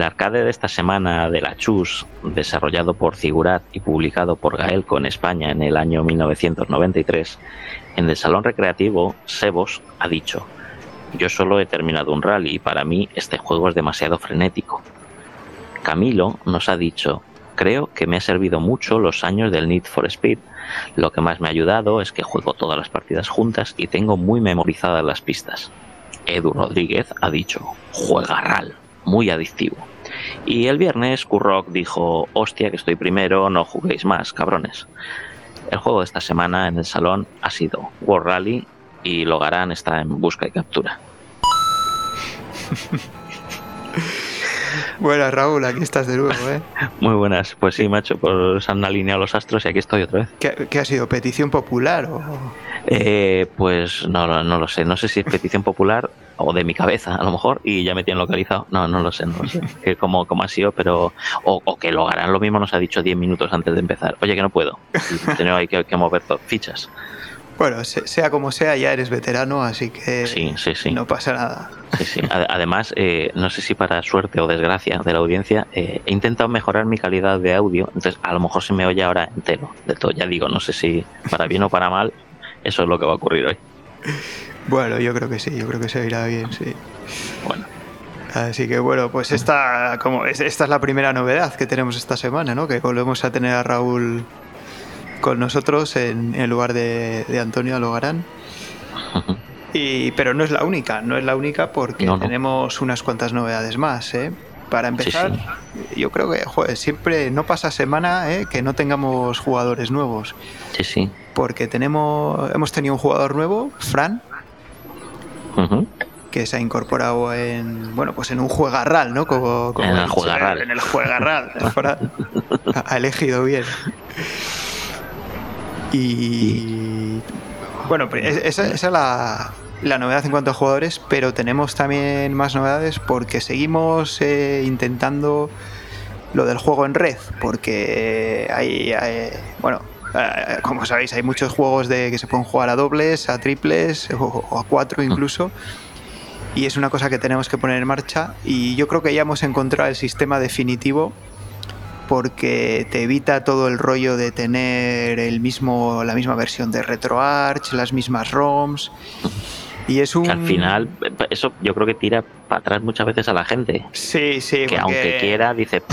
El arcade de esta semana de la Chus, desarrollado por Figurat y publicado por Gaelco en España en el año 1993, en el salón recreativo, Sebos ha dicho, yo solo he terminado un rally y para mí este juego es demasiado frenético. Camilo nos ha dicho, creo que me ha servido mucho los años del Need for Speed. Lo que más me ha ayudado es que juego todas las partidas juntas y tengo muy memorizadas las pistas. Edu Rodríguez ha dicho, juega RAL muy adictivo. Y el viernes Kurrock dijo, hostia que estoy primero, no juguéis más, cabrones. El juego de esta semana en el salón ha sido World Rally y Logarán está en busca y captura. Buenas, Raúl, aquí estás de nuevo, ¿eh? Muy buenas. Pues sí, macho, pues han alineado los astros y aquí estoy otra vez. ¿Qué, ha sido? ¿Petición popular o...? Eh, pues no, no lo sé. No sé si es petición popular o de mi cabeza, a lo mejor, y ya me tienen localizado. No, no lo sé, no lo sé. Que como, ha sido, pero. O, que lo harán lo mismo, nos ha dicho 10 minutos antes de empezar. Oye, que no puedo. Tengo hay que, que mover fichas. Bueno, sea como sea, ya eres veterano, así que sí, sí, sí. no pasa nada. Sí, sí. Además, eh, no sé si para suerte o desgracia de la audiencia, eh, he intentado mejorar mi calidad de audio, entonces a lo mejor se me oye ahora entero, de todo. Ya digo, no sé si para bien o para mal, eso es lo que va a ocurrir hoy. Bueno, yo creo que sí, yo creo que se irá bien, sí. Bueno. Así que bueno, pues esta, como, esta es la primera novedad que tenemos esta semana, ¿no? Que volvemos a tener a Raúl con nosotros en, lugar de, Antonio Alogarán. Y, pero no es la única, no es la única porque tenemos unas cuantas novedades más, ¿eh? Para empezar, yo creo que joder, siempre no pasa semana ¿eh? que no tengamos jugadores nuevos. Sí, sí. Porque tenemos, hemos tenido un jugador nuevo, Fran, que se ha incorporado en bueno pues en un juegarral, ¿no? Como, en el juegarral. En el juegarral. ha elegido bien. Y bueno, esa, es la, novedad en cuanto a jugadores, pero tenemos también más novedades porque seguimos eh, intentando lo del juego en red, porque hay, bueno, eh, como sabéis, hay muchos juegos de que se pueden jugar a dobles, a triples o, a cuatro incluso. Y es una cosa que tenemos que poner en marcha. Y yo creo que ya hemos encontrado el sistema definitivo porque te evita todo el rollo de tener el mismo, la misma versión de RetroArch, las mismas ROMs. Y es un... al final, eso yo creo que tira para atrás muchas veces a la gente. Sí, sí. Que aunque quiera, dice,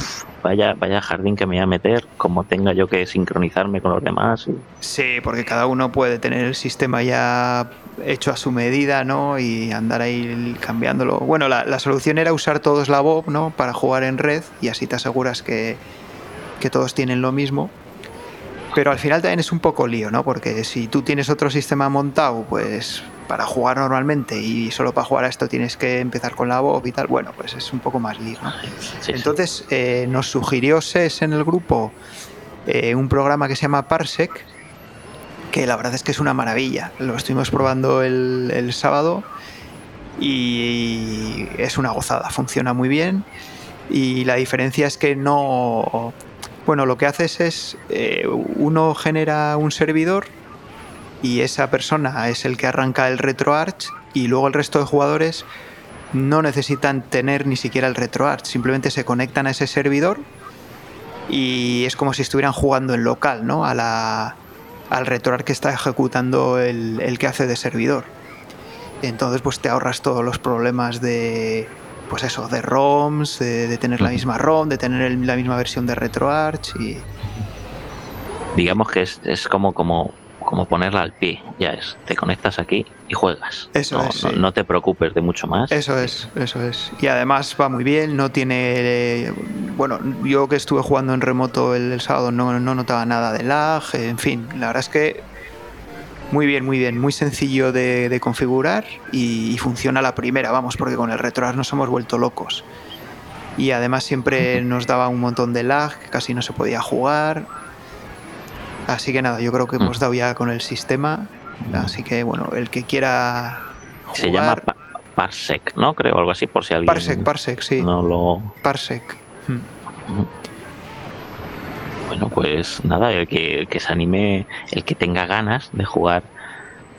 vaya, vaya jardín que me voy a meter, como tenga yo que sincronizarme con los demás. Sí, porque cada uno puede tener el sistema ya hecho a su medida, ¿no? Y andar ahí cambiándolo. Bueno, la, la solución era usar todos la Bob, ¿no? Para jugar en red y así te aseguras que, que todos tienen lo mismo pero al final también es un poco lío, ¿no? Porque si tú tienes otro sistema montado, pues para jugar normalmente y solo para jugar a esto tienes que empezar con la voz y tal, bueno, pues es un poco más lío, ¿no? Entonces eh, nos sugirió SES en el grupo eh, un programa que se llama Parsec, que la verdad es que es una maravilla. Lo estuvimos probando el, el sábado y es una gozada, funciona muy bien y la diferencia es que no bueno, lo que haces es, eh, uno genera un servidor y esa persona es el que arranca el RetroArch y luego el resto de jugadores no necesitan tener ni siquiera el RetroArch, simplemente se conectan a ese servidor y es como si estuvieran jugando en local, ¿no? A la, al RetroArch que está ejecutando el, el que hace de servidor. Entonces, pues te ahorras todos los problemas de, pues eso, de ROMs, de, tener la misma ROM, de tener la misma versión de RetroArch y... Digamos que es, es como, como como ponerla al pie, ya es. Te conectas aquí y juegas. Eso no, es. No, te preocupes de mucho más. Eso es, eso es. Y además va muy bien, no tiene. Bueno, yo que estuve jugando en remoto el, sábado no, no, notaba nada de lag, en fin, la verdad es que. Muy bien, muy bien, muy sencillo de, configurar y, funciona la primera, vamos, porque con el RetroArch nos hemos vuelto locos. Y además siempre nos daba un montón de lag, casi no se podía jugar Así que nada, yo creo que hemos dado ya con el sistema. Así que bueno, el que quiera. Se llama Parsec, ¿no? Creo algo así, por si alguien. Parsec, Parsec, sí. No lo. Parsec. Mm. Bueno, pues nada, el que, el que se anime, el que tenga ganas de jugar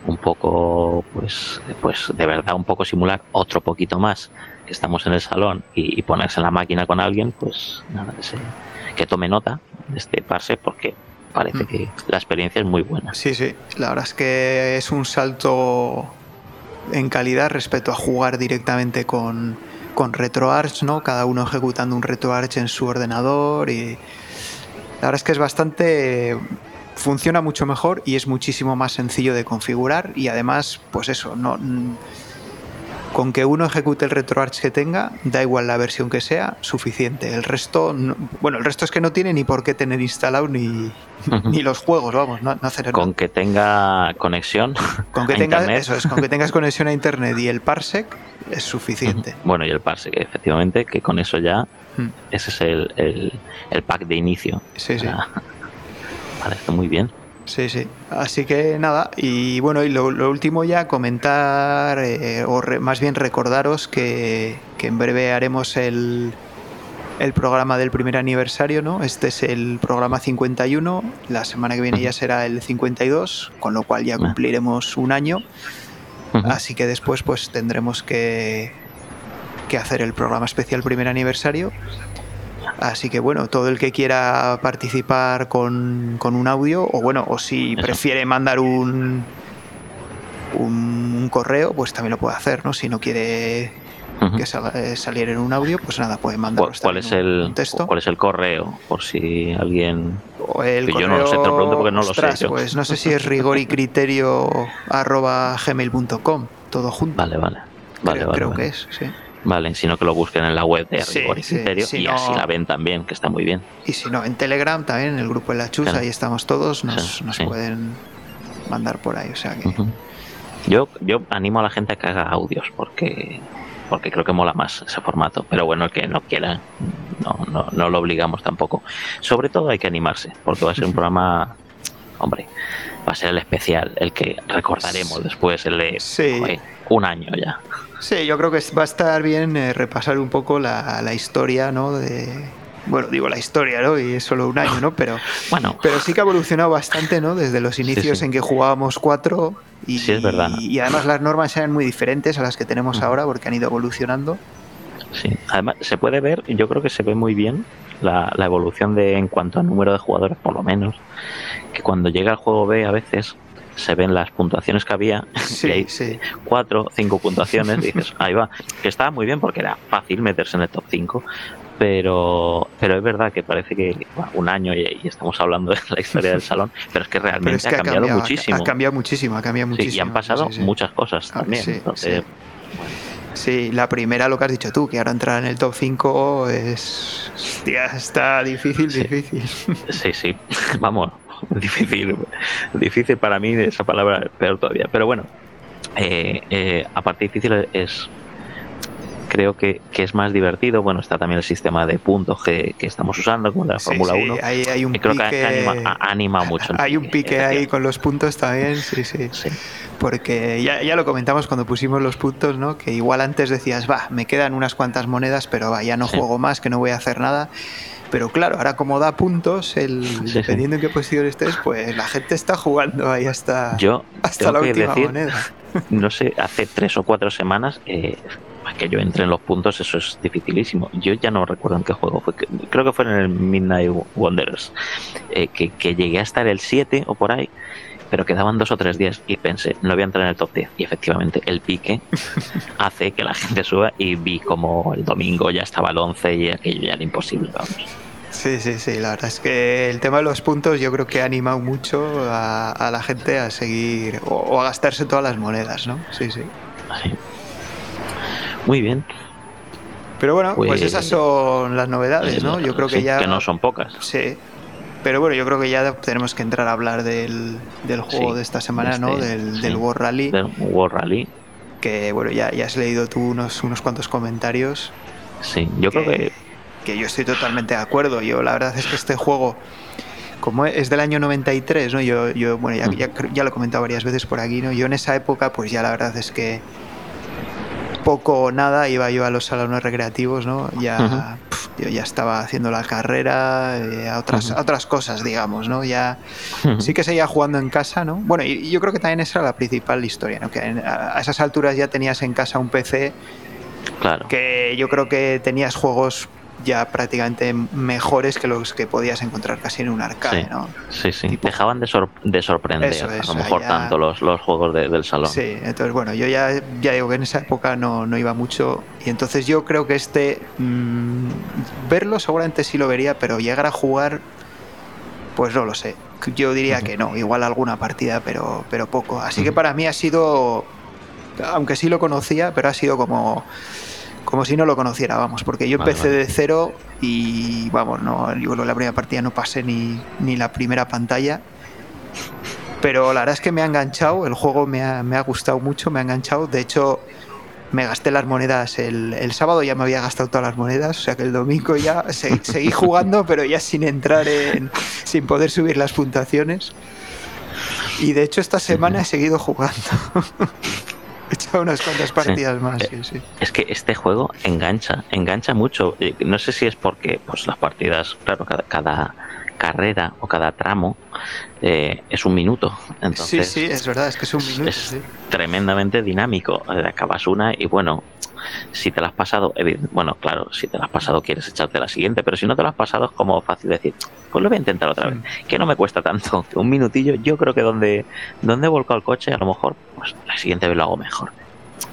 un poco, pues, pues de verdad un poco simular otro poquito más que estamos en el salón y, ponerse en la máquina con alguien, pues nada, que, que tome nota de este Parsec porque parece mm. que la experiencia es muy buena. Sí, sí, la verdad es que es un salto en calidad respecto a jugar directamente con, con RetroArch, ¿no? Cada uno ejecutando un RetroArch en su ordenador y la verdad es que es bastante funciona mucho mejor y es muchísimo más sencillo de configurar y además, pues eso, no con que uno ejecute el RetroArch que tenga, da igual la versión que sea, suficiente. El resto, bueno, el resto es que no tiene ni por qué tener instalado ni, ni los juegos, vamos, no, hacer Con que tenga conexión. Con que tengas, eso es, con que tengas conexión a internet y el parsec es suficiente. Bueno, y el parsec, efectivamente, que con eso ya, hmm. ese es el, el, pack de inicio. Sí, sí. Parece muy bien. Sí, sí. Así que nada, y bueno, y lo, último ya comentar, eh, o más bien recordaros que, en breve haremos el, el, programa del primer aniversario, ¿no? Este es el programa 51, la semana que viene ya será el 52, con lo cual ya cumpliremos un año. Así que después pues tendremos que, que hacer el programa especial primer aniversario Así que bueno, todo el que quiera participar con, un audio, o bueno, o si prefiere mandar un, un, correo, pues también lo puede hacer, ¿no? Si no quiere que eh, saliera en un audio, pues nada, puede mandar ¿Cuál, es el texto. ¿Cuál es el correo? Por si alguien. El yo no lo sé, te lo pregunto porque no lo sé. Pues no sé si es rigor y criterio arroba gmail.com, todo junto. Vale, vale. vale, creo, vale, creo que es, sí. Vale, sino que lo busquen en la web de Rigor y Criterio y así la ven también, que está muy bien. Y si no, en Telegram también, en el grupo de la Chus, ahí estamos todos, nos, pueden mandar por ahí. O sea que... yo, yo animo a la gente a que haga audios porque porque creo que mola más ese formato. Pero bueno, el que no quiera, no, no, no lo obligamos tampoco. Sobre todo hay que animarse, porque va a ser un programa, hombre, va a ser el especial, el que recordaremos después, el de un año ya. Sí, yo creo que va a estar bien eh, repasar un poco la, la historia, ¿no? De, bueno, digo la historia, ¿no? Y es solo un año, ¿no? Pero, bueno. pero sí que ha evolucionado bastante, ¿no? Desde los inicios en que jugábamos cuatro y, sí, es verdad. y, además las normas eran muy diferentes a las que tenemos ahora porque han ido evolucionando. Sí, además se puede ver, yo creo que se ve muy bien la, la evolución de en cuanto a número de jugadores, por lo menos, que cuando llega el juego B a veces se ven las puntuaciones que había sí, y hay sí. cuatro, cinco puntuaciones, dices, ahí va, que estaba muy bien porque era fácil meterse en el top 5, pero pero es verdad que parece que un año y, estamos hablando de la historia del salón, pero es que realmente ha, cambiado muchísimo. Ha cambiado muchísimo, ha cambiado muchísimo. y han pasado muchas cosas ah, también. Entonces, Sí, la primera lo que has dicho tú, que ahora entrar en el top 5 es. Hostia, está difícil, difícil. Sí, sí, vamos, difícil, difícil para mí esa palabra, peor todavía. Pero bueno, eh, eh, aparte difícil es creo que, es más divertido. Bueno, está también el sistema de puntos que, estamos usando, como la Fórmula 1. Hay, un creo pique, que anima, mucho. Hay un pique ahí con los puntos también, sí, sí. Porque ya, ya, lo comentamos cuando pusimos los puntos, ¿no? Que igual antes decías, va, me quedan unas cuantas monedas, pero va, ya no juego más, que no voy a hacer nada. Pero claro, ahora como da puntos, el, dependiendo en qué posición estés, pues la gente está jugando ahí hasta, yo hasta la última moneda. No sé, hace tres o cuatro semanas eh, que yo entre en los puntos, eso es dificilísimo. Yo ya no recuerdo en qué juego fue, creo que fue en el Midnight Wanderers, eh, que, que, llegué a estar el 7 o por ahí pero quedaban dos o tres días y pensé, no voy a entrar en el top 10. Y efectivamente, el pique hace que la gente suba y vi como el domingo ya estaba el 11 y aquello ya era imposible, vamos. Sí, sí, sí, la verdad es que el tema de los puntos yo creo que ha animado mucho a, la gente a seguir o, a gastarse todas las monedas, ¿no? Sí, sí. Muy bien. Pero bueno, pues, pues esas son las novedades, ¿no? Yo creo que ya... Que no son pocas. Sí. Pero bueno, yo creo que ya tenemos que entrar a hablar del, del juego de esta semana, ¿no? Este, del, del World Rally. Del World Rally. Que bueno, ya, ya has leído tú unos, unos cuantos comentarios. Sí, yo creo que... Que yo estoy totalmente de acuerdo. Yo la verdad es que este juego como es del año 93, ¿no? Yo, yo bueno, ya, ya, ya, lo he comentado varias veces por aquí, ¿no? Yo en esa época, pues ya la verdad es que poco o nada iba yo a los salones recreativos, ¿no? Ya, yo ya estaba haciendo la carrera, eh, a, otras, otras cosas, digamos, ¿no? Ya sí que seguía jugando en casa, ¿no? Bueno, y, yo creo que también esa era la principal historia, ¿no? Que a, esas alturas ya tenías en casa un PC Claro. Que yo creo que tenías juegos ya prácticamente mejores que los que podías encontrar casi en un arcade, sí, ¿no? Sí, sí. Dejaban de, sorprender a lo mejor tanto los, los juegos del salón. Sí, entonces bueno, yo ya, ya digo que en esa época no, no iba mucho y entonces yo creo que este mmm, verlo seguramente sí lo vería, pero llegar a jugar pues no lo sé. Yo diría uh -huh. que no, igual alguna partida, pero, pero poco. Así uh -huh. que para mí ha sido, aunque sí lo conocía, pero ha sido como como si no lo conociera, vamos, porque yo empecé vale. de cero y vamos, no, yo la primera partida no pasé ni, ni la primera pantalla. Pero la verdad es que me ha enganchado, el juego me ha, me ha gustado mucho, me ha enganchado. De hecho, me gasté las monedas el, el, sábado, ya me había gastado todas las monedas, o sea que el domingo ya se, seguí jugando, pero ya sin entrar en. sin poder subir las puntuaciones. Y de hecho, esta semana he seguido jugando. Echado unas cuantas partidas sí. más. Sí, sí. Es que este juego engancha, engancha mucho. No sé si es porque pues las partidas, claro, cada, cada carrera o cada tramo eh, es un minuto. Entonces, sí, sí, es verdad, es que es un minuto. Es tremendamente dinámico. Acabas una y bueno, si te la has pasado, bueno, claro, si te la has pasado quieres echarte la siguiente, pero si no te la has pasado es como fácil decir, pues lo voy a intentar otra vez, que no me cuesta tanto, un minutillo, yo creo que donde, donde he volcado el coche, a lo mejor, pues la siguiente vez lo hago mejor.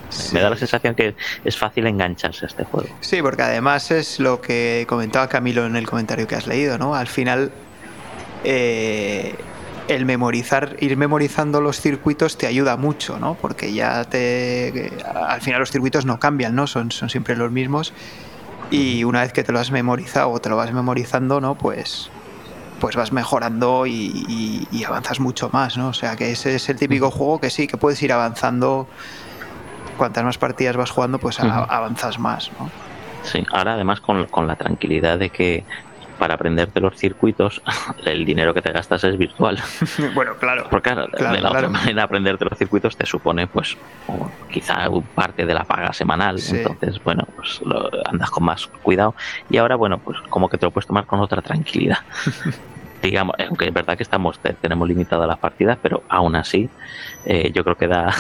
Sí. Me da la sensación que es fácil engancharse a este juego. Sí, porque además es lo que comentaba Camilo en el comentario que has leído, ¿no? Al final, eh, el memorizar, ir memorizando los circuitos te ayuda mucho, ¿no? Porque ya te. Al final los circuitos no cambian, ¿no? Son, son siempre los mismos. Y una vez que te lo has memorizado o te lo vas memorizando, ¿no? Pues. Pues vas mejorando y, y, y avanzas mucho más, ¿no? O sea que ese es el típico juego que sí, que puedes ir avanzando. Cuantas más partidas vas jugando, pues a, avanzas más, ¿no? Sí, ahora además con, con la tranquilidad de que para aprenderte los circuitos, el dinero que te gastas es virtual. bueno, claro. Porque claro, claro de la claro. otra manera, aprenderte los circuitos te supone, pues, quizá parte de la paga semanal. Sí. Entonces, bueno, pues lo, andas con más cuidado. Y ahora, bueno, pues como que te lo puedes tomar con otra tranquilidad. Digamos, aunque es verdad que estamos tenemos limitadas las partidas, pero aún así, eh, yo creo que da,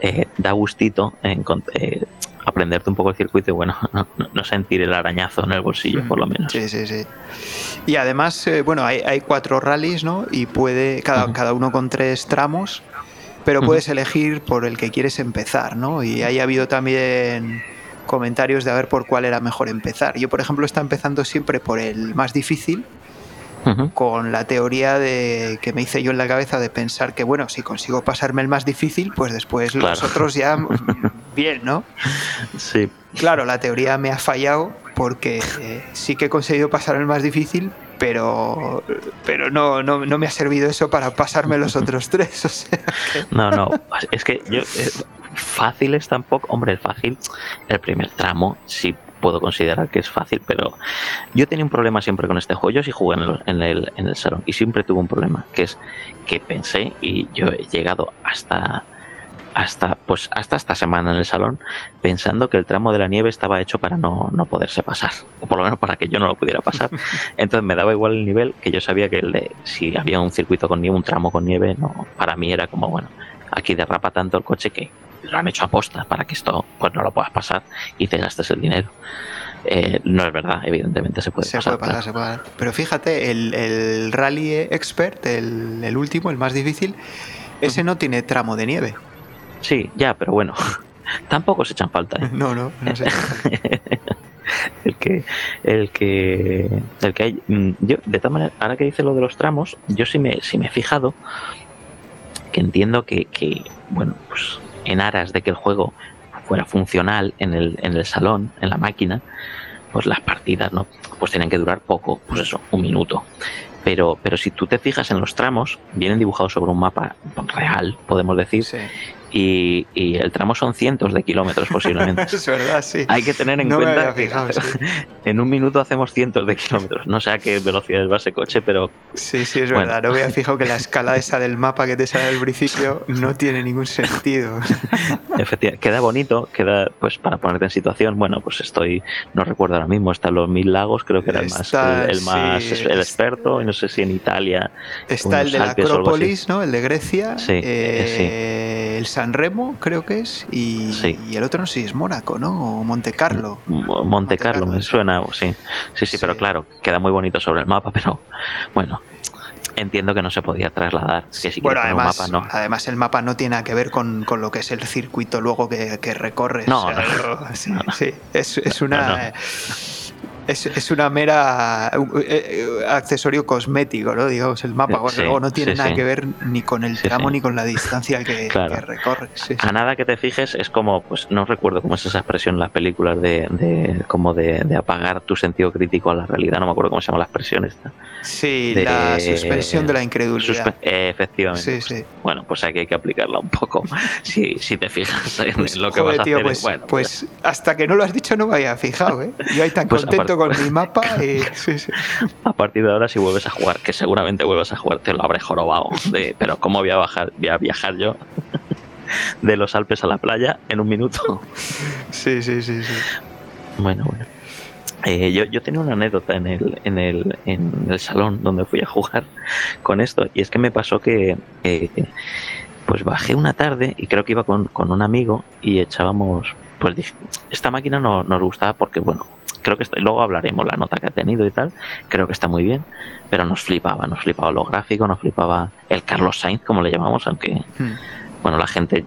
eh, da gustito en, eh, aprenderte un poco el circuito y bueno, no, no, sentir el arañazo en el bolsillo, por lo menos. Sí, sí, sí. Y además, eh, bueno, hay, hay, cuatro rallies, ¿no? Y puede, cada, uh -huh. cada uno con tres tramos, pero uh -huh. puedes elegir por el que quieres empezar, ¿no? Y ahí ha habido también comentarios de a ver por cuál era mejor empezar. Yo, por ejemplo, está empezando siempre por el más difícil, Uh -huh. con la teoría de que me hice yo en la cabeza de pensar que bueno si consigo pasarme el más difícil pues después claro. los otros ya bien no sí claro la teoría me ha fallado porque eh, sí que he conseguido pasar el más difícil pero pero no, no, no me ha servido eso para pasarme los otros tres o sea que... no no es que yo eh, fáciles tampoco hombre fácil el primer tramo sí puedo considerar que es fácil, pero yo tenía un problema siempre con este juego. Yo sí jugué en el, en el, en el salón y siempre tuve un problema, que es que pensé y yo he llegado hasta hasta pues hasta esta semana en el salón pensando que el tramo de la nieve estaba hecho para no, no poderse pasar o por lo menos para que yo no lo pudiera pasar entonces me daba igual el nivel que yo sabía que el de, si había un circuito con nieve un tramo con nieve no para mí era como bueno aquí derrapa tanto el coche que lo han hecho aposta para que esto pues no lo puedas pasar y te gastes el dinero. Eh, no es verdad, evidentemente se puede Se pasar. puede pasar, claro. se puede pasar. Pero fíjate, el, el Rally Expert, el, el último, el más difícil, ese no tiene tramo de nieve. Sí, ya, pero bueno, tampoco se echan falta. ¿eh? No, no, no sé. el que el que el que hay mm, yo de todas maneras ahora que dice lo de los tramos yo sí me sí me he fijado que entiendo que, que bueno pues en aras de que el juego fuera funcional en el, en el salón en la máquina pues las partidas no pues tienen que durar poco pues eso un minuto pero pero si tú te fijas en los tramos vienen dibujados sobre un mapa real podemos decir Sí. Y, y el tramo son cientos de kilómetros posiblemente Es verdad, sí. hay que tener en No cuenta que fijado, sí. en un minuto hacemos cientos de kilómetros. No sé a qué velocidades va ese coche, pero Sí, sí, es Bueno. verdad. No había fijado que la escala esa del mapa que te sale al principio no tiene ningún sentido. efectivamente queda bonito, queda pues para ponerte en situación. Bueno, pues estoy, no recuerdo ahora mismo, está en los mil lagos, creo que era el más, Está, el, el más sí, el experto, y no sé si en Italia. Está el de la Alpes. Acrópolis, ¿no? El de Grecia. Sí, eh, El San Remo, creo que es. Y, Sí. y el otro no sé si es Mónaco, ¿no? O Monte Carlo. Mo- Monte Carlo, me suena, sí. sí, sí, pero claro, queda muy bonito sobre el mapa, pero bueno, entiendo que no se podía trasladar. Que si bueno, además, un mapa, no. además el mapa no tiene nada que ver con, con lo que es el circuito luego que, que recorres. No, O sea, no. lo- sí, sí. Es, es una. Es, es una mera un- eh, eh, accesorio cosmético, ¿no? Digamos, el mapa. Sí, luego no tiene sí, nada sí. que ver ni con el tramo ni con la distancia que, Claro. que recorres. A nada que te fijes es como, pues no recuerdo cómo es esa expresión en las películas de, de como de, de apagar tu sentido crítico a la realidad, no me acuerdo cómo se llama la expresión esta. Sí, de- la suspensión de la incredulidad. Suspe- eh, efectivamente. Sí. Bueno, pues aquí hay que aplicarla un poco. Si, si te fijas en Pues, lo que joder, vas a tío, hacer, pues, bueno, pues hasta que no lo has dicho no me había fijado, ¿eh? Yo ahí tan Pues contento con mi mapa y... Sí, sí. a partir de ahora si vuelves a jugar, que seguramente vuelvas a jugar, te lo habré jorobado. De, pero ¿cómo voy a, bajar, voy a viajar yo de los Alpes a la playa en un minuto? Sí, sí, sí, sí. Bueno, bueno. Eh, yo, yo tenía una anécdota en el, en, el, en el salón donde fui a jugar con esto, y es que me pasó que eh, pues bajé una tarde y creo que iba con, con un amigo y echábamos, pues dije, esta máquina no, nos gustaba porque, bueno, creo que está- luego hablaremos la nota que ha tenido y tal, creo que está muy bien, pero nos flipaba, nos flipaba lo gráfico, nos flipaba el Carlos Sainz, como le llamamos, aunque, Hmm. bueno, la gente,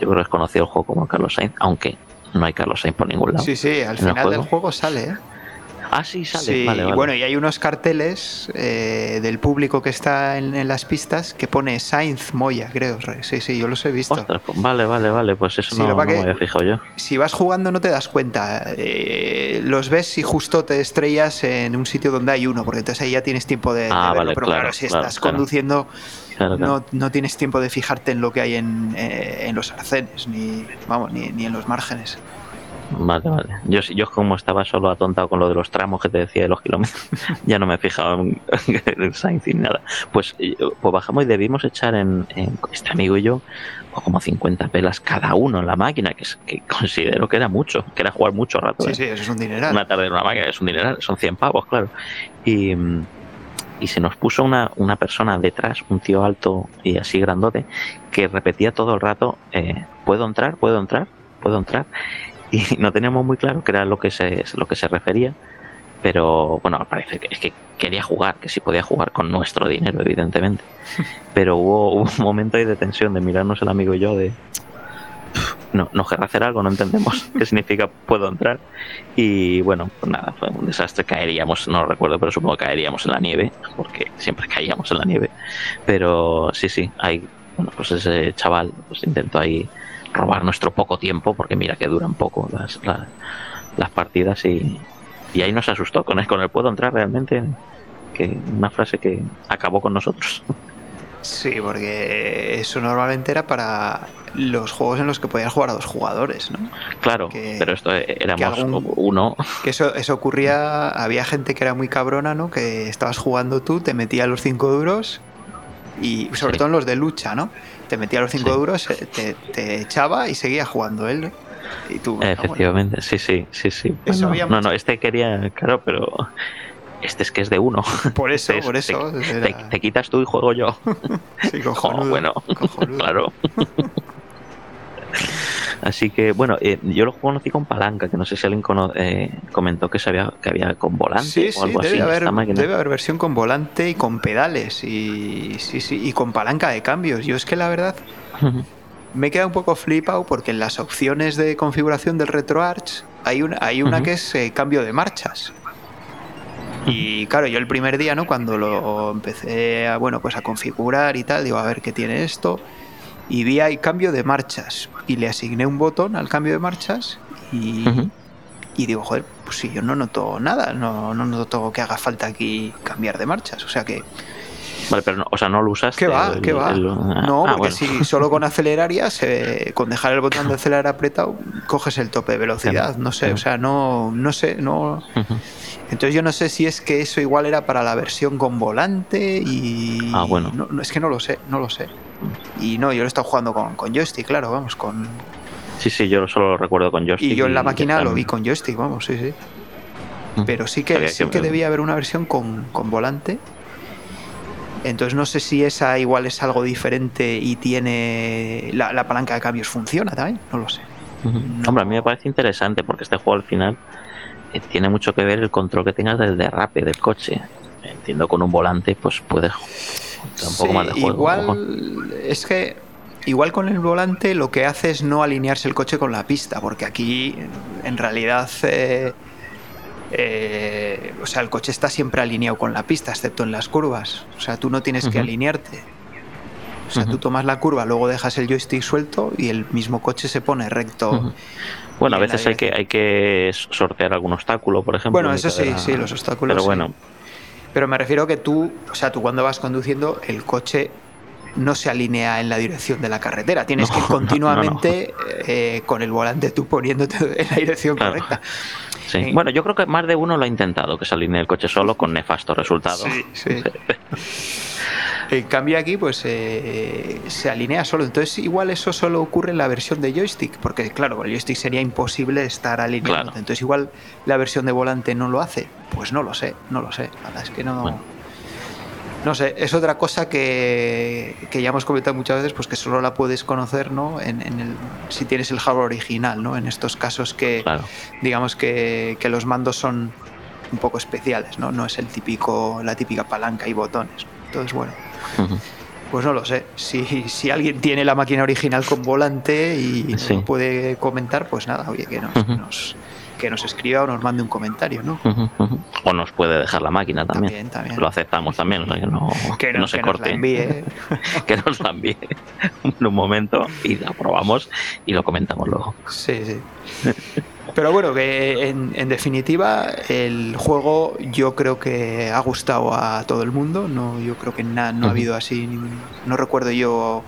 yo creo que conoció el juego como Carlos Sainz, aunque no hay Carlos Sainz por ningún lado. Sí, sí, al ¿En el final del juego? juego sale, ¿eh? Ah, sí, sale. Sí, vale, y vale. bueno, y hay unos carteles eh, del público que está en, en las pistas que pone Sainz Moya, creo. Sí, sí, yo los he visto. Ostras, pues vale, vale, vale, pues eso Sí, no, no me que- había fijado yo. Si vas jugando no te das cuenta. eh, los ves si justo te estrellas en un sitio donde hay uno, porque entonces ahí ya tienes tiempo de, de Ah, verlo. vale, Pero claro, claro, si estás claro. conduciendo claro. no, no tienes tiempo de fijarte en lo que hay en, eh, en los arcenes, ni, vamos, ni, ni en los márgenes. Vale, vale. Yo, yo como estaba solo atontado con lo de los tramos que te decía de los kilómetros, ya no me he fijado en, en Sainz ni nada. Pues, eh, pues bajamos y debimos echar en, en- este amigo y yo pues como 50 pelas cada uno en la máquina, que, es, que considero que era mucho, que era jugar mucho rato. Sí, ¿eh? sí, eso es un dineral. una tarde en una máquina es un dineral, son 100 pavos, claro. Y, y se nos puso una, una persona detrás, un tío alto y así grandote, que repetía todo el rato, eh, ¿puedo entrar? ¿Puedo entrar? ¿Puedo entrar? Y no teníamos muy claro qué era lo que se, lo que se refería, pero bueno, parece que es que quería jugar, que sí podía jugar con nuestro dinero, evidentemente. Pero hubo, hubo un momento ahí de tensión, de mirarnos el amigo y yo, de no, nos querrá hacer algo, no entendemos qué significa puedo entrar. Y bueno, pues nada, fue un desastre. Caeríamos, no lo recuerdo, pero supongo que caeríamos en la nieve, porque siempre caíamos en la nieve. Pero sí, sí, hay, bueno, pues ese chaval pues intentó ahí robar nuestro poco tiempo, porque mira que duran poco las, las, las partidas y, y ahí nos asustó con el, con el puedo entrar realmente, que una frase que acabó con nosotros. Sí, porque eso normalmente era para los juegos en los que podías jugar a dos jugadores, ¿no? Claro, Que- pero esto éramos algún- uno. Que eso, eso ocurría, había gente que era muy cabrona, ¿no? Que estabas jugando tú, te metía los cinco duros y sobre Sí. todo en los de lucha, ¿no? Te metía los cinco Sí. duros, eh, te, te echaba y seguía jugando él. Y tú, ah, bueno, Efectivamente, sí, sí, sí, sí. Eso Bueno, había no, no, este quería, claro, pero este es que es de uno. por eso, Te- por eso. Te, era- te- te quitas tú y juego yo. sí, Oh, cojonudo, bueno, cojonudo. claro. Así que, bueno, eh, yo lo conocí con palanca, que no sé si alguien eh, comentó que, se había, que había con volante o algo debe así. Haber, debe haber versión con volante y con pedales y, sí, sí, y con palanca de cambios. Yo es que la verdad me queda un poco flipado porque en las opciones de configuración del RetroArch hay una, hay una que es eh, cambio de marchas. Y claro, yo el primer día, ¿no? Cuando lo empecé a, bueno, pues a configurar y tal, digo, a ver qué tiene esto. Y vi ahí cambio de marchas. Y le asigné un botón al cambio de marchas y, y digo, joder, pues si yo no noto nada, no, no noto que haga falta aquí cambiar de marchas. O sea que Vale, pero no, o sea, no lo usas. ¿Qué va? ¿Qué va? no, ah, porque si solo con acelerarías, con dejar el botón de acelerar apretado, coges el tope de velocidad. No sé, o sea, no, no sé, no. Entonces yo no sé si es que eso igual era para la versión con volante y. Ah, bueno. No, es que no lo sé, no lo sé. Y no, yo lo he estado jugando con, con joystick, claro, vamos, con. Sí, sí, yo solo lo recuerdo con joystick. Y yo en la máquina lo vi con joystick, vamos, sí, sí. Pero sí que, sí que debía haber una versión con, con volante entonces no sé si esa igual es algo diferente y tiene la, palanca de cambios funciona también, no lo sé. Hombre, a mí me parece interesante porque este juego al final eh, tiene mucho que ver el control que tengas del derrape del coche. Entiendo con un volante pues puedes un poco más de juego. Igual es que igual con el volante lo que hace es no alinearse el coche con la pista, porque aquí en realidad eh, eh, o sea, el coche está siempre alineado con la pista, excepto en las curvas. O sea, tú no tienes que alinearte. O sea, tú tomas la curva, luego dejas el joystick suelto y el mismo coche se pone recto. Bueno, a veces hay que, hay que sortear algún obstáculo, por ejemplo. Bueno, eso sí, sí, los obstáculos. Pero bueno. Pero me refiero que tú, o sea, tú cuando vas conduciendo, el coche no se alinea en la dirección de la carretera. Tienes que ir continuamente eh, con el volante tú poniéndote en la dirección correcta. Bueno, yo creo que más de uno lo ha intentado, que se alinee el coche solo con nefasto resultado. Sí, sí. En cambio aquí pues eh, se alinea solo. Entonces igual eso solo ocurre en la versión de joystick, porque claro, con el joystick sería imposible estar alineado. Entonces igual la versión de volante no lo hace. Pues no lo sé, no lo sé. La verdad es que no... No sé, es otra cosa que, ya hemos comentado muchas veces, pues que solo la puedes conocer, ¿no? En, el, si tienes el hardware original, ¿no? En estos casos que, digamos que, los mandos son un poco especiales, ¿no? No es el típico, la típica palanca y botones. Entonces, bueno. Pues no lo sé. Si, si alguien tiene la máquina original con volante y puede comentar, pues nada, oye, que nos que nos escriba o nos mande un comentario, ¿no? O nos puede dejar la máquina también. Lo aceptamos también, que no, que no, se corte. envíe. que nos la envíe en un momento y la probamos y lo comentamos luego. Sí, sí. Pero bueno, que en, definitiva el juego yo creo que ha gustado a todo el mundo. No, yo creo que no ha habido así, no recuerdo yo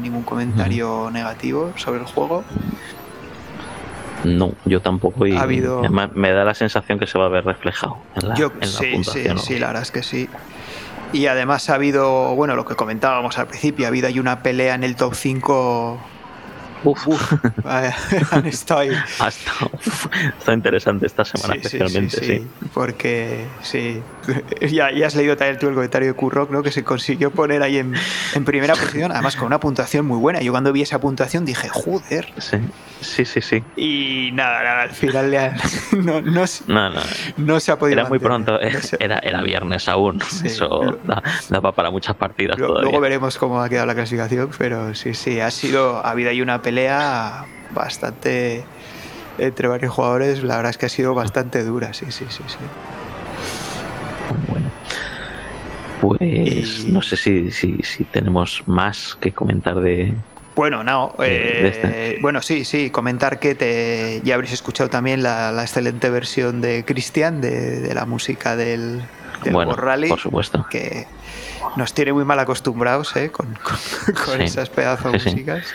ningún comentario negativo sobre el juego. No, yo tampoco. Y me da la sensación que se va a ver reflejado en la, yo, sí, Sí, sí, la verdad es que sí. Y además ha habido, bueno, lo que comentábamos al principio, ha habido ahí una pelea en el top 5 Uf, uf han estado ahí. Ha estado, interesante esta semana, especialmente, sí, Porque, sí. Ya, has leído también tú el comentario de Kurrock, ¿no? Que se consiguió poner ahí en, en, primera posición, además con una puntuación muy buena. Yo cuando vi esa puntuación dije, joder. Sí, sí, sí. sí. Y nada, nada al final no, no, no, se ha podido. Era muy pronto, era, era viernes aún. Eso daba para muchas partidas. Luego veremos cómo ha quedado la clasificación, pero sí, sí, ha sido, ha habido ahí una pelea bastante entre varios jugadores, la verdad es que ha sido bastante dura, sí, sí, sí, sí. Bueno. Pues no sé si, si, si, tenemos más que comentar de. Bueno, no. Eh, este. Bueno, sí, sí. Comentar que te, ya habréis escuchado también la, excelente versión de Cristian de, la música del, del bueno, Rally. Por supuesto. Que nos tiene muy mal acostumbrados ¿eh? con, con, esas pedazos de músicas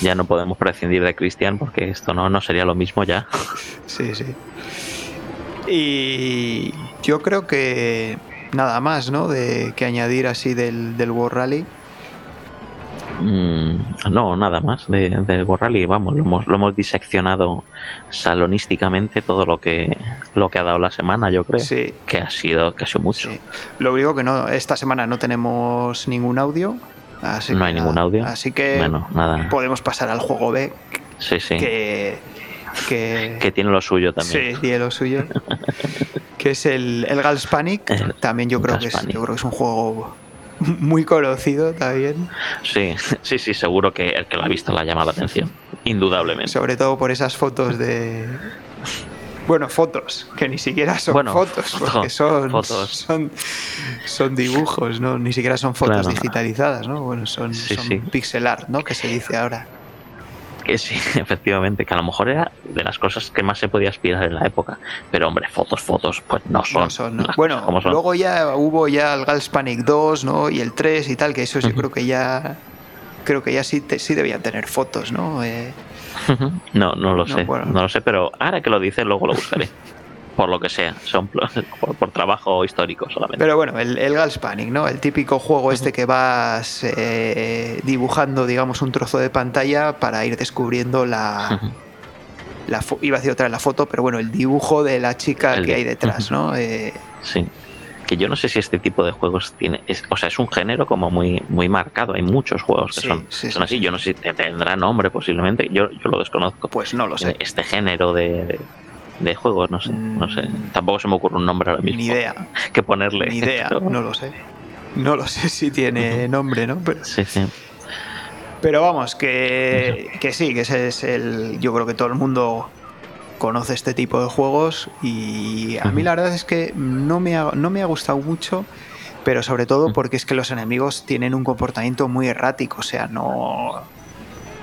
ya no podemos prescindir de Cristian porque esto no, no sería lo mismo ya. Sí, sí. Y yo creo que nada más, ¿no? De que añadir así del, del World Rally. Mm, no, nada más del de World Rally. Vamos, lo hemos, lo hemos diseccionado salonísticamente todo lo que lo que ha dado la semana, yo creo. Sí. Que ha sido, que ha sido mucho. Lo único que no, esta semana no tenemos ningún audio, no hay ningún audio. Así que podemos pasar al juego B. Sí, sí. Que, que, que tiene lo suyo también. Sí, tiene lo suyo. que es el, el Gals Panic. El también yo creo, que es, yo creo que es un juego muy conocido también. Sí, sí, sí, seguro que el que lo ha visto le ha llamado la atención. Indudablemente. Sobre todo por esas fotos de. Bueno, fotos, que ni siquiera son Bueno, fotos, foto- porque son, fotos. son, son dibujos, ¿no? Ni siquiera son fotos Claro. digitalizadas, ¿no? Bueno, son, Sí, son sí. pixel art, ¿no? Que se dice ahora. Que sí, efectivamente, que a lo mejor era de las cosas que más se podía aspirar en la época. Pero hombre, fotos, fotos, pues no son. No son, ¿no? las Bueno, son. luego ya hubo ya el Gals Panic 2, ¿no? Y el 3 y tal, que esos yo creo que ya creo que ya sí, te- sí debían tener fotos, ¿no? Eh, No, no lo No, sé, bueno. no lo sé, pero ahora que lo dices, luego lo buscaré. Por lo que sea, son por, por trabajo histórico solamente. pero bueno, el, el Gals Panic, ¿no? El típico juego este que vas eh, dibujando, digamos, un trozo de pantalla para ir descubriendo la, iba a decir otra vez la foto, pero bueno, el dibujo de la chica El que hay detrás, ¿no? Eh, Sí. Que yo no sé si este tipo de juegos tiene. Es, o sea, es un género como muy, muy marcado. Hay muchos juegos que Sí, son, sí, son sí, así. sí. Yo no sé si te- tendrá nombre posiblemente. Yo, yo lo desconozco. pues no lo sé. Este género de, de juegos, no sé, no sé. Mm. Tampoco se me ocurre un nombre ahora mismo. Ni idea, Que ponerle. ni idea, no lo sé. No lo sé si tiene nombre, ¿no? Pero, Sí, sí. pero vamos, que, que sí, que ese es el. Yo creo que todo el mundo conoce este tipo de juegos y a mí la verdad es que no me ha, no me ha gustado mucho, pero sobre todo porque es que los enemigos tienen un comportamiento muy errático, o sea, no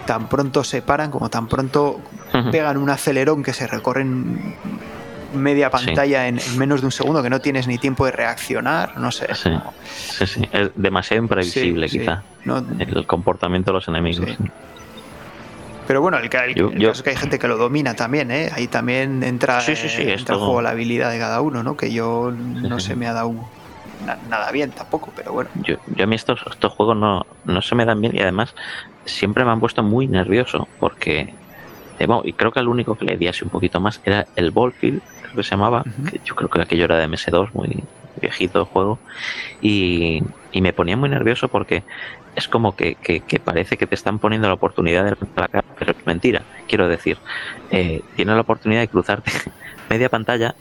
tan pronto se paran como tan pronto pegan un acelerón que se recorren media pantalla en, en menos de un segundo que no tienes ni tiempo de reaccionar, no sé. Sí. no- Sí, sí. Es demasiado imprevisible, quizá. no- El comportamiento de los enemigos. Pero bueno, el, ca- el- Yo- el yo- caso es que hay gente que lo domina también, ¿eh? Ahí también entra, Sí, en juego la habilidad de cada uno, ¿no? Que yo no se me ha dado na- nada bien tampoco, pero bueno. Yo, yo a mí estos, estos juegos no, no se me dan bien y además siempre me han puesto muy nervioso porque, eh, bueno, y creo que el único que le di así un poquito más era el Ballfield, creo que se llamaba, que yo creo que aquello era de MS2, muy viejito el juego, y, y me ponía muy nervioso porque es como que, que- parece que te están poniendo la oportunidad de la cara, pero es mentira. Quiero decir, eh, tienes la oportunidad de cruzarte media pantalla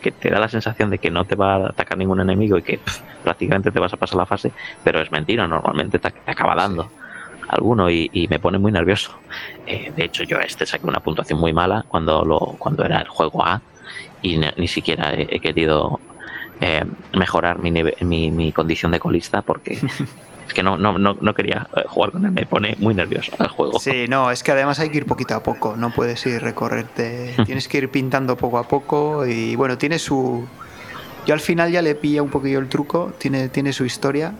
que te da la sensación de que no te va a atacar ningún enemigo y que prácticamente te vas a pasar la fase, pero es mentira, normalmente te, acaba dando alguno y, me pone muy nervioso. Eh, de hecho, yo a este saqué una puntuación muy mala cuando lo cuando era el juego A y ni, siquiera he querido eh, mejorar mi, mi, mi condición de colista porque es que no, no, no, no quería eh, jugar con él, me pone muy nervioso el juego. Sí, no, es que además hay que ir poquito a poco, no puedes ir recorrerte, tienes que ir pintando poco a poco y bueno, tiene su... Yo al final ya le pilla un poquillo el truco, tiene, tiene su historia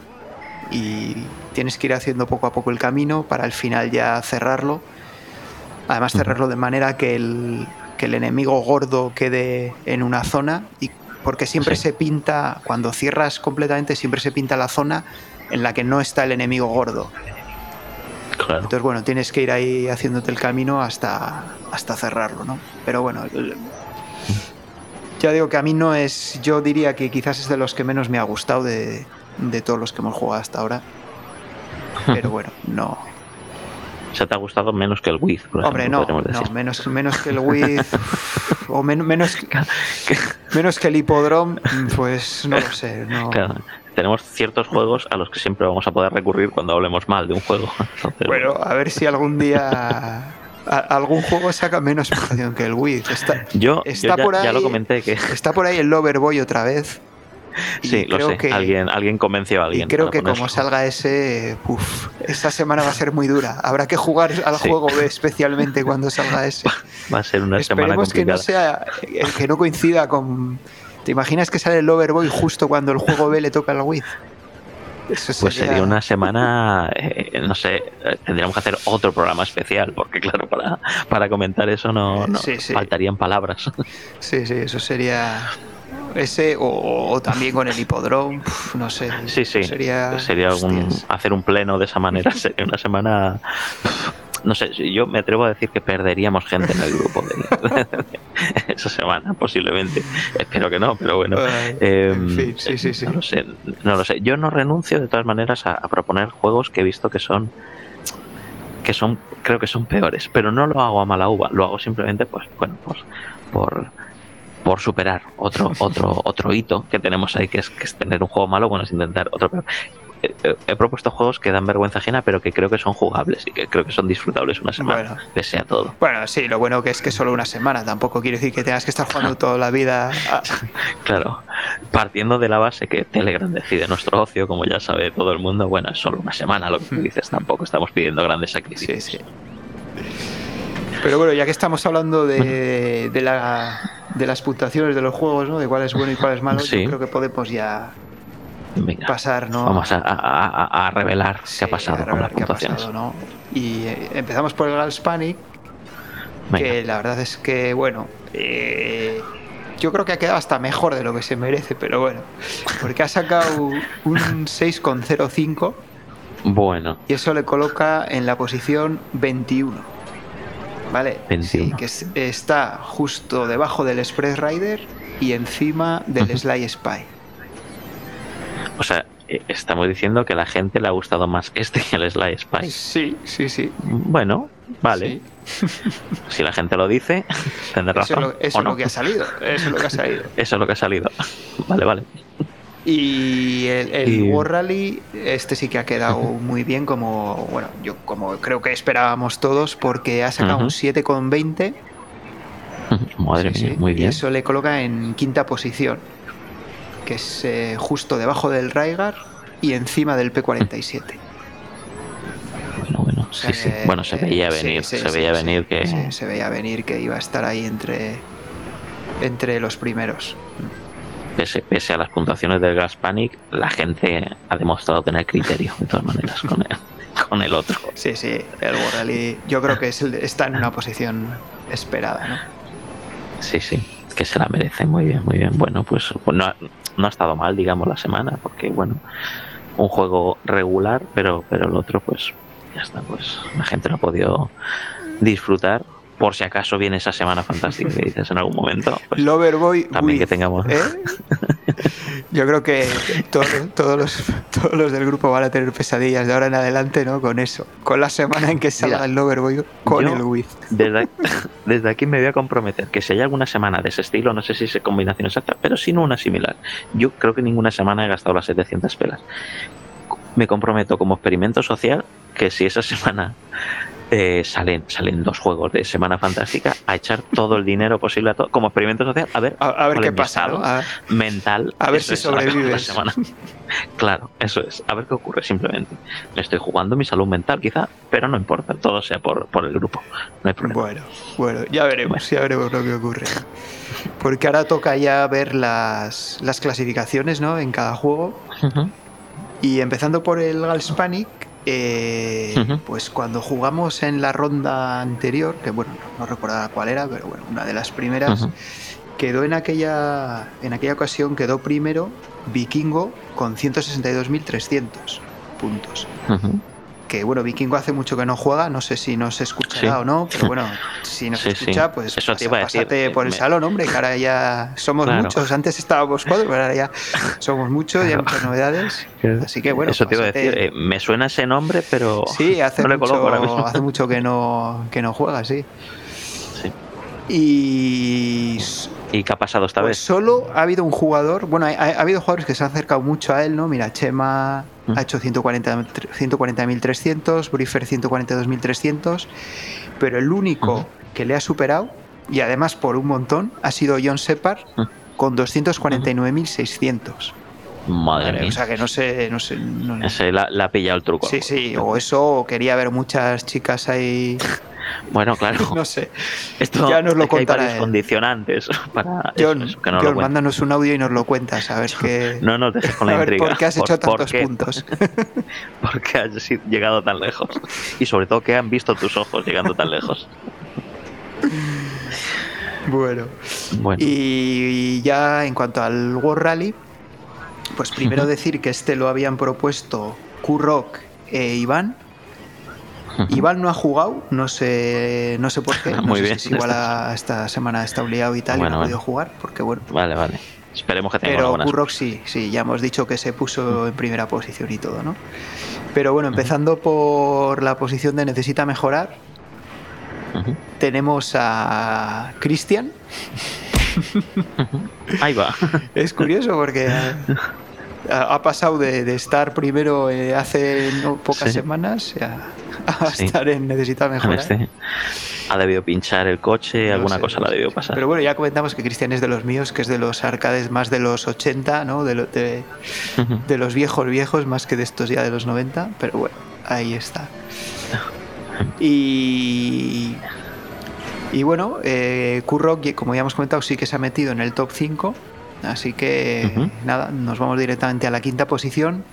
y tienes que ir haciendo poco a poco el camino para al final ya cerrarlo. Además cerrarlo de manera que el, que el enemigo gordo quede en una zona y porque siempre Sí. se pinta, cuando cierras completamente, siempre se pinta la zona en la que no está el enemigo gordo. Claro. Entonces, bueno, tienes que ir ahí haciéndote el camino hasta, hasta cerrarlo, ¿no? Pero bueno, ya digo que a mí no es, yo diría que quizás es de los que menos me ha gustado de, de todos los que hemos jugado hasta ahora. Pero bueno, no. ¿Se te ha gustado menos que el Wii? por Hombre, ejemplo, no, menos, menos que el Wii o men- menos, menos que el Hippodrome, pues no lo sé. No. Claro, tenemos ciertos juegos a los que siempre vamos a poder recurrir cuando hablemos mal de un juego. Entonces, Bueno, a ver si algún día a- algún juego saca menos puntuación que el Wii. Está, yo, ya, por ya lo comenté que Está por ahí el Loverboy otra vez. Sí, lo sé. que- alguien, alguien convenció a Y alguien. creo que como salga ese, uf, esta semana va a ser muy dura. Habrá que jugar al Sí. juego B especialmente cuando salga ese. va a ser una semana Esperemos que no complicada. sea, eh, que no coincida con. ¿Te imaginas que sale el Loverboy justo cuando el juego B le toca al Wii? Eso Pues sería una semana, eh, no sé, eh, tendríamos que hacer otro programa especial, porque claro, para, para comentar eso no, no- Sí, sí. faltarían palabras. Sí, sí, eso sería. Ese o, o también con el hipodrome, uf, no sé. Sí, sí, Sería, sería algún, hostias. hacer un pleno de esa manera, sería una semana... No sé, yo me atrevo a decir que perderíamos gente en el grupo de, esa semana, posiblemente. Espero que no, pero bueno. Eh, en fin, sí, sí, sí. No lo sé, no lo sé. Yo no renuncio de todas maneras a, a proponer juegos que he visto que son que son, creo que son peores, pero no lo hago a mala uva, lo hago simplemente, pues, bueno, pues, por, por superar otro, otro, otro hito que tenemos ahí, que es, que es tener un juego malo, bueno, es intentar otro peor he, propuesto juegos que dan vergüenza ajena, pero que creo que son jugables y que creo que son disfrutables una semana, pese a todo. Bueno, sí, lo bueno que es que solo una semana, tampoco quiere decir que tengas que estar jugando toda la vida. claro, partiendo de la base que Telegram decide nuestro ocio, como ya sabe todo el mundo, bueno, es solo una semana lo que tú dices, tampoco estamos pidiendo grandes sacrificios. Sí, sí. Pero bueno, ya que estamos hablando de, de, la, de las puntuaciones de los juegos, ¿no? de cuál es bueno y cuál es malo, yo creo que podemos ya pasar, ¿no? Vamos a, revelar qué ha pasado con las puntuaciones. Y eh, empezamos por el Gals Panic, que la verdad es que, bueno, eh, yo creo que ha quedado hasta mejor de lo que se merece, pero bueno, porque ha sacado un 6,05. Bueno. Y eso le coloca en la posición 21. ¿Vale? 21. que está justo debajo del Express Rider y encima del Sly Spy. O sea, eh, estamos diciendo que a la gente le ha gustado más este que el Sly Spy. Sí, sí, sí. Bueno, vale. si la gente lo dice, tendrá razón. Eso, es lo que ha salido. Eso es lo que ha salido. eso es lo que ha salido. Vale, vale. Y el, War Rally, este sí que ha quedado muy bien, como bueno, yo como creo que esperábamos todos, porque ha sacado un 7,20. Madre mía, muy bien. Y eso le coloca en quinta posición que es eh, justo debajo del Raigar y encima del P47. Bueno, bueno, sí, sí. Bueno, se veía venir, se veía venir que... se veía venir que iba a estar ahí entre, entre los primeros. Pese, pese, a las puntuaciones del Gas Panic, la gente ha demostrado tener criterio, de todas maneras, con el, con el otro. Sí, sí, el Rally yo creo que es está en una posición esperada, ¿no? Sí, sí, que se la merece, muy bien, muy bien. Bueno, pues, pues no, no ha estado mal, digamos, la semana, porque bueno, un juego regular, pero, pero el otro, pues ya está, pues la gente no ha podido disfrutar. Por si acaso viene esa semana fantástica que dices en algún momento. Pues, Loverboy. También que tengamos. ¿eh? Yo creo que todos, todos, los, todos los del grupo van a tener pesadillas de ahora en adelante, ¿no? Con eso. Con la semana en que salga el Loverboy con el With. Desde, aquí me voy a comprometer que si hay alguna semana de ese estilo, no sé si es combinación exacta, pero si no una similar. Yo creo que ninguna semana he gastado las 700 pelas. Me comprometo como experimento social que si esa semana eh, salen, salen dos juegos de Semana Fantástica a echar todo el dinero posible a todo, como experimento social, a ver, a, ver qué pasa, mental, a ver si sobrevive semana. claro, eso es, a ver qué ocurre simplemente. Me estoy jugando mi salud mental quizá, pero no importa, todo sea por, por el grupo, no hay problema. Bueno, bueno, ya veremos, ya veremos lo que ocurre. Porque ahora toca ya ver las, las clasificaciones, ¿no? En cada juego. Y empezando por el Galspanic, eh, pues cuando jugamos en la ronda anterior, que bueno, no, recuerdo cuál era, pero bueno, una de las primeras, quedó en aquella, en aquella ocasión, quedó primero Vikingo con 162.300 puntos que bueno, Vikingo hace mucho que no juega, no sé si nos escuchará o no, pero bueno, si nos escucha, pues Eso te iba a decir, por el salón, hombre, que ahora ya somos muchos, antes estábamos cuatro, pero ahora ya somos muchos, y hay muchas novedades, así que bueno. Eso te iba a decir, eh, me suena ese nombre, pero sí, hace, mucho, hace mucho que no, que no juega, sí. Sí. Y ¿Y qué ha pasado esta pues vez? Solo ha habido un jugador, bueno, ha, habido jugadores que se han acercado mucho a él, ¿no? Mira, Chema ha hecho 140.300, 140 Briefer 142.300, pero el único que le ha superado, y además por un montón, ha sido John Separ con 249.600. Madre mía. O sea que no sé. No sé Ese la, ha pillado el truco. Sí, sí, o eso, o quería ver muchas chicas ahí bueno, claro. no sé. Esto ya nos lo contará. Hay condicionantes para John, que no mándanos un audio y nos lo cuentas, a ver qué. No nos dejes con la intriga. ¿Por qué has hecho tantos puntos? ¿Por qué has llegado tan lejos? Y sobre todo, ¿qué han visto tus ojos llegando tan lejos? Bueno. bueno. Y ya en cuanto al World Rally, pues primero decir que este lo habían propuesto Kurok e Iván Iván no ha jugado, no sé, no sé por qué. Muy bien. Si igual esta semana está obligado y tal y no ha podido jugar, porque bueno. Vale, vale. Esperemos que tenga Pero Kurrock sí, sí, ya hemos dicho que se puso en primera posición y todo, ¿no? Pero bueno, empezando por la posición de necesita mejorar, tenemos a Cristian. Ahí va. Es curioso porque ha, pasado de, estar primero eh, hace pocas semanas a, estar en necesita mejorar. Este ha debido pinchar el coche, alguna cosa la debió pasar. Pero bueno, ya comentamos que Cristian es de los míos, que es de los arcades más de los 80, ¿no? De, de, los viejos viejos, más que de estos ya de los 90. Pero bueno, ahí está. Y. Y bueno, eh, Kurro, como ya hemos comentado, sí que se ha metido en el top 5. Así que nada, nos vamos directamente a la quinta posición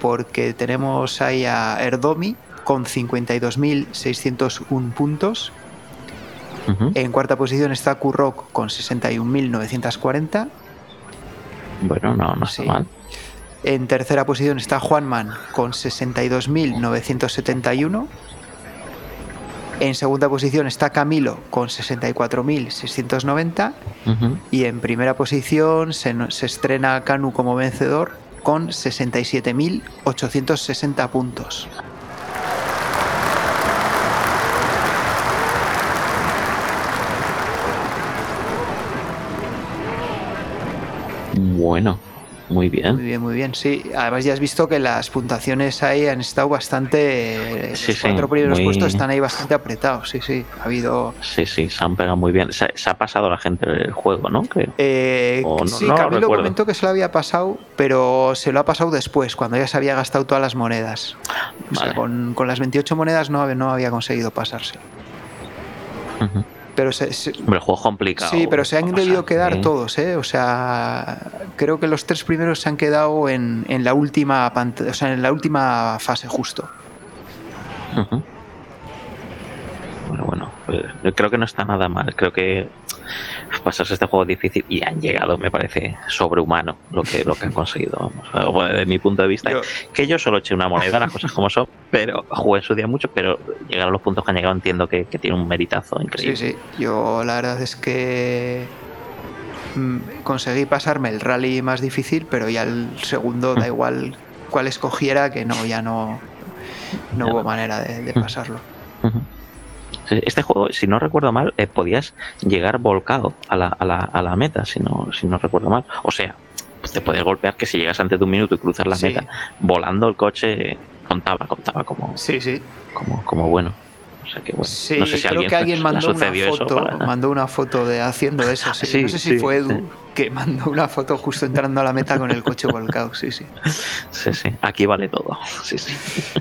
porque tenemos ahí a Erdomi con 52.601 puntos. En cuarta posición está Kurok con 61.940. Bueno, no, no está mal. En tercera posición está Juanman con 62.971. En segunda posición está Camilo con 64.690. Y en primera posición se, se estrena Kanu como vencedor con 67.860 puntos. Bueno, muy bien. Muy bien, muy bien, sí. Además ya has visto que las puntuaciones ahí han estado bastante... Sí, los cuatro primeros puestos están ahí bastante apretados, sí, sí. Ha habido... Sí, sí, se han pegado muy bien. Se, ha pasado la gente el juego, ¿no? Eh, sí, Camilo comentó que se lo había pasado, pero se lo ha pasado después, cuando ya se había gastado todas las monedas. O sea, con, las 28 monedas no, no había conseguido pasarse. Pero se, el juego complicado. Sí, pero se han debido quedar todos, ¿eh? O sea, creo que los tres primeros se han quedado en, en la última o sea, en la última fase justo. Bueno, bueno, pues, creo que no está nada mal. Creo que pasarse este juego difícil y han llegado, me parece sobrehumano lo que, lo que han conseguido. Vamos. Desde mi punto de vista, que yo solo eché una moneda, las cosas como son, pero jugué su día mucho, pero llegar a los puntos que han llegado entiendo que, tiene un meritazo increíble. Sí, sí, yo la verdad es que mm, conseguí pasarme el rally más difícil, pero ya el segundo da igual cuál escogiera, que no, ya no, no hubo manera de, pasarlo. Este juego, si no recuerdo mal, eh, podías llegar volcado a la, a, la, a la meta, si no, si no recuerdo mal. O sea, te podías golpear que si llegas antes de un minuto y cruzas la meta, volando el coche contaba, contaba como, sí, sí. como, como bueno. O sea que, bueno, no sé si creo alguien, que alguien mandó una, foto, mandó una foto de haciendo eso. Sí. no sé si fue Edu que mandó una foto justo entrando a la meta con el coche volcado. Sí, sí. Sí, sí. Aquí vale todo. Sí, sí.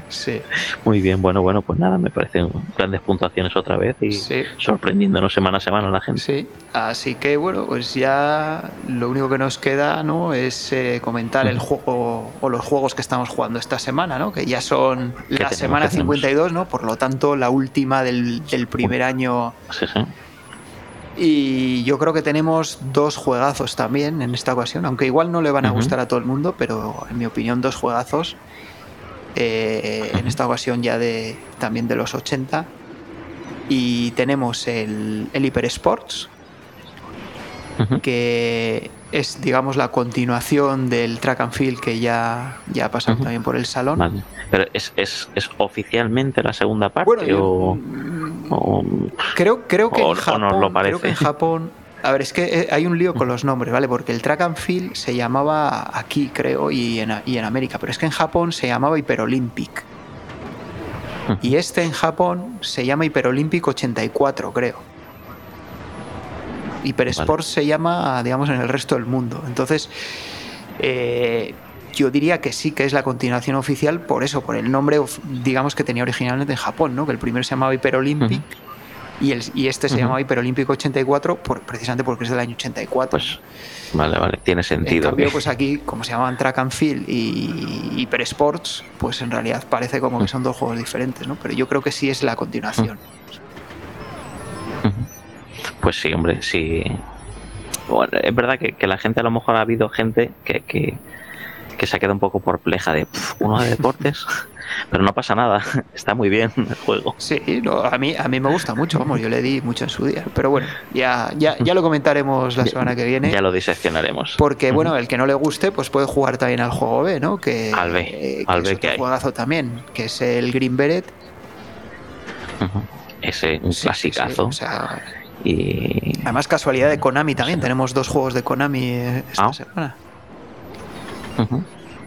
sí. Muy bien. Bueno, bueno, pues nada, me parecen grandes puntuaciones otra vez y sorprendiéndonos semana a semana la gente. Sí. Así que bueno, pues ya lo único que nos queda, ¿no? Es eh, comentar el juego o los juegos que estamos jugando esta semana, ¿no? Que ya son la semana 52, ¿no? Por lo tanto, la última del, del primer año. Sí, sí y yo creo que tenemos dos juegazos también en esta ocasión, aunque igual no le van a gustar a todo el mundo, pero en mi opinión dos juegazos. Eh, en esta ocasión ya de también de los 80. Y tenemos el, el Hyper Sports, que es, digamos, la continuación del track and field que ya, ya ha pasado también por el salón. Pero es, es, es, oficialmente la segunda parte o, creo, creo que en Japón, creo que en Japón a ver, es que eh, hay un lío con los nombres, ¿vale? Porque el track and field se llamaba aquí, creo, y en, y en América, pero es que en Japón se llamaba Hyper Olympic. Y este en Japón se llama Hyper Olympic 84, creo. Hyper Sports se llama, digamos, en el resto del mundo. Entonces, eh, yo diría que sí que es la continuación oficial por eso, por el nombre, digamos, que tenía originalmente en Japón, ¿no? Que el primero se llamaba Hyper Olympic. Y, el, y este se llamaba Hyper Olympic 84 por, precisamente porque es del año 84. Pues, vale, vale, tiene sentido. En cambio, pues aquí, como se llamaban Track and Field y Hyper Sports, pues en realidad parece como que son dos juegos diferentes, ¿no? Pero yo creo que sí es la continuación. Pues sí, hombre, sí. es verdad que, la gente a lo mejor ha habido gente que, que, se ha quedado un poco perpleja de uno de deportes, pero no pasa nada, está muy bien el juego. Sí, a, mí, a mí me gusta mucho, vamos, yo le di mucho en su día. Pero bueno, ya, ya, ya lo comentaremos la semana que viene. Ya lo diseccionaremos. Porque, bueno, el que no le guste, pues puede jugar también al juego B, ¿no? Que, al B, al B que hay. juegazo también, que es el Green Beret. Ese, un clasicazo. o sea, y... Además, casualidad de Konami también. Tenemos dos juegos de Konami eh, esta ah. semana.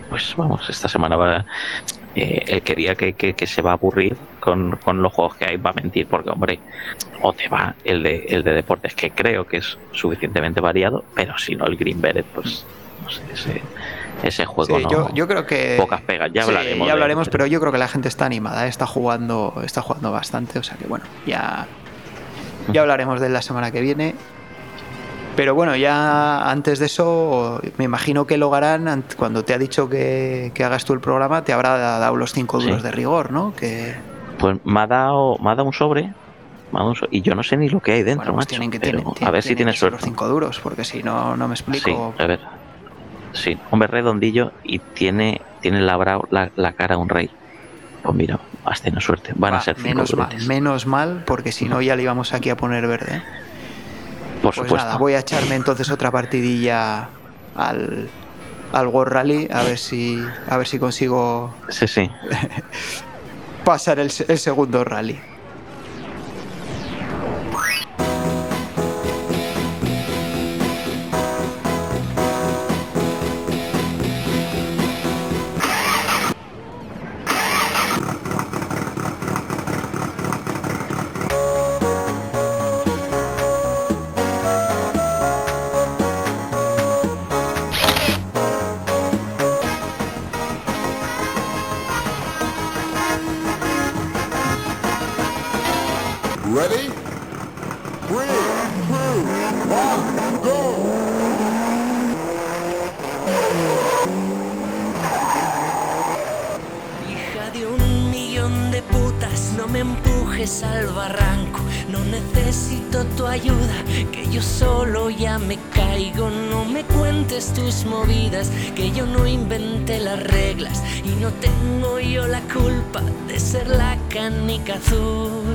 Pues vamos, esta semana va. Eh, él quería que, que, se va a aburrir con, con, los juegos que hay, va a mentir, porque, hombre, o te va el de, el de deportes, que creo que es suficientemente variado, pero si no, el Green Beret, pues no sé, ese, ese juego no. Yo, creo que. Pocas pegas, ya hablaremos. Ya hablaremos, pero yo creo que la gente está animada, está jugando, está jugando bastante, o sea que, bueno, ya ya hablaremos de la semana que viene. Pero bueno, ya antes de eso, me imagino que lo harán cuando te ha dicho que, hagas tú el programa, te habrá dado los cinco duros de rigor, ¿no? Que... Pues me ha dado, me ha dado un sobre. y yo no sé ni lo que hay dentro, pues Tienen que, a ver si tienes suerte. Los cinco duros, porque si no, no me explico. Sí, a ver. Sí, hombre redondillo y tiene, tiene labrado la, la cara un rey. Pues mira, has tenido suerte. Van a ser cinco menos mal, menos mal, porque si no ya le íbamos aquí a poner verde. Por pues supuesto. voy a echarme entonces otra partidilla al, al World Rally a ver si a ver si consigo sí, sí. pasar el, el segundo rally. Azul